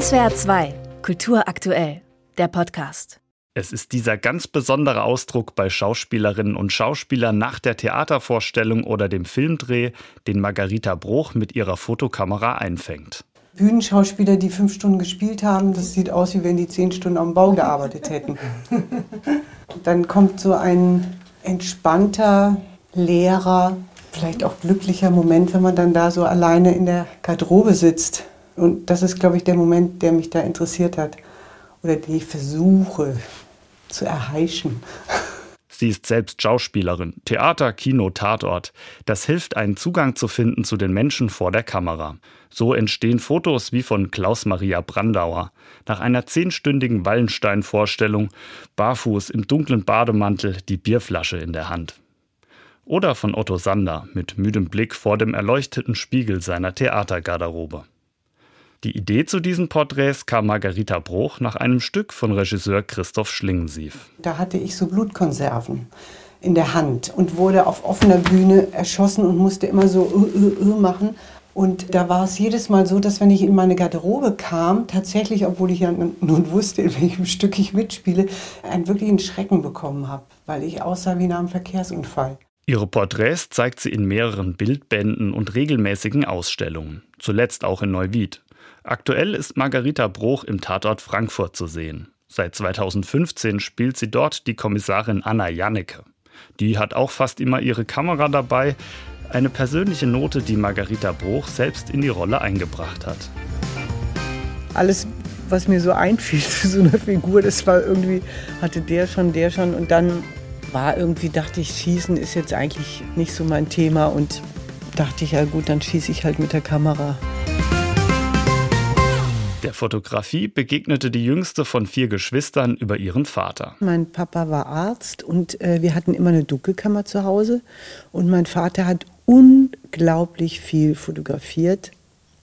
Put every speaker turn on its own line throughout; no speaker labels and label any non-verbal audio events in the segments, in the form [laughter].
SWR 2, Kultur aktuell, der Podcast.
Es ist dieser ganz besondere Ausdruck bei Schauspielerinnen und Schauspielern nach der Theatervorstellung oder dem Filmdreh, den Margarita Bruch mit ihrer Fotokamera einfängt.
Bühnenschauspieler, die fünf Stunden gespielt haben, das sieht aus, wie wenn die zehn Stunden am Bau gearbeitet hätten. [laughs] Dann kommt so ein entspannter, leerer, vielleicht auch glücklicher Moment, wenn man dann da so alleine in der Garderobe sitzt. Und das ist, glaube ich, der Moment, der mich da interessiert hat oder ich versuche zu erheischen.
Sie ist selbst Schauspielerin, Theater, Kino, Tatort. Das hilft, einen Zugang zu finden zu den Menschen vor der Kamera. So entstehen Fotos wie von Klaus-Maria Brandauer. Nach einer zehnstündigen Wallenstein-Vorstellung, barfuß im dunklen Bademantel, die Bierflasche in der Hand. Oder von Otto Sander mit müdem Blick vor dem erleuchteten Spiegel seiner Theatergarderobe. Die Idee zu diesen Porträts kam Margarita Bruch nach einem Stück von Regisseur Christoph Schlingensief.
Da hatte ich so Blutkonserven in der Hand und wurde auf offener Bühne erschossen und musste immer so uh, uh, uh machen. Und da war es jedes Mal so, dass wenn ich in meine Garderobe kam, tatsächlich, obwohl ich ja nun wusste, in welchem Stück ich mitspiele, einen wirklichen Schrecken bekommen habe, weil ich aussah wie nach einem Verkehrsunfall.
Ihre Porträts zeigt sie in mehreren Bildbänden und regelmäßigen Ausstellungen, zuletzt auch in Neuwied. Aktuell ist Margarita Bruch im Tatort Frankfurt zu sehen. Seit 2015 spielt sie dort die Kommissarin Anna Jannecke. Die hat auch fast immer ihre Kamera dabei, eine persönliche Note, die Margarita Bruch selbst in die Rolle eingebracht hat.
Alles, was mir so einfiel zu so einer Figur, das war irgendwie, hatte der schon, der schon und dann war irgendwie, dachte ich, Schießen ist jetzt eigentlich nicht so mein Thema und dachte ich, ja gut, dann schieße ich halt mit der Kamera.
Der Fotografie begegnete die jüngste von vier Geschwistern über ihren Vater.
Mein Papa war Arzt und äh, wir hatten immer eine Dunkelkammer zu Hause. Und mein Vater hat unglaublich viel fotografiert,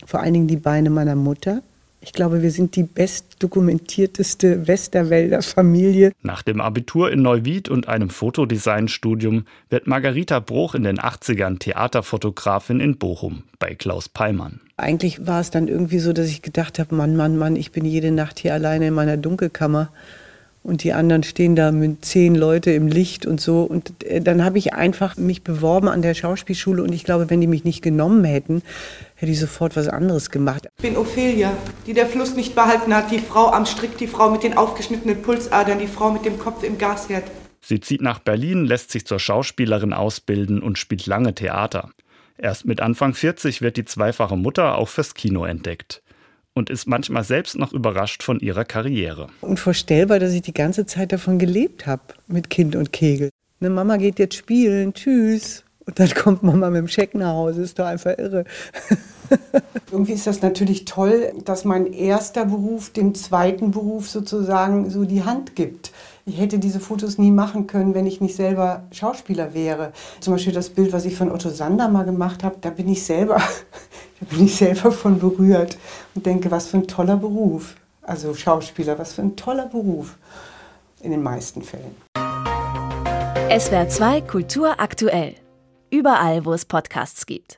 vor allen Dingen die Beine meiner Mutter. Ich glaube, wir sind die bestdokumentierteste Westerwälder Familie.
Nach dem Abitur in Neuwied und einem Fotodesignstudium wird Margarita Bruch in den 80ern Theaterfotografin in Bochum bei Klaus Peimann.
Eigentlich war es dann irgendwie so, dass ich gedacht habe, Mann, Mann, Mann, ich bin jede Nacht hier alleine in meiner Dunkelkammer und die anderen stehen da mit zehn Leute im Licht und so. Und äh, dann habe ich einfach mich beworben an der Schauspielschule und ich glaube, wenn die mich nicht genommen hätten, hätte ich sofort was anderes gemacht.
Ich bin Ophelia, die der Fluss nicht behalten hat, die Frau am Strick, die Frau mit den aufgeschnittenen Pulsadern, die Frau mit dem Kopf im Gasherd.
Sie zieht nach Berlin, lässt sich zur Schauspielerin ausbilden und spielt lange Theater. Erst mit Anfang 40 wird die zweifache Mutter auch fürs Kino entdeckt und ist manchmal selbst noch überrascht von ihrer Karriere.
Unvorstellbar, dass ich die ganze Zeit davon gelebt habe, mit Kind und Kegel. Eine Mama geht jetzt spielen, tschüss. Und dann [laughs] kommt Mama mit dem Scheck nach Hause, ist doch einfach irre. [laughs] Irgendwie ist das natürlich toll, dass mein erster Beruf dem zweiten Beruf sozusagen so die Hand gibt. Ich hätte diese Fotos nie machen können, wenn ich nicht selber Schauspieler wäre. Zum Beispiel das Bild, was ich von Otto Sander mal gemacht habe, da bin ich selber, [laughs] da bin ich selber von berührt und denke, was für ein toller Beruf. Also Schauspieler, was für ein toller Beruf. In den meisten Fällen.
SWR 2 Kultur aktuell. Überall, wo es Podcasts gibt.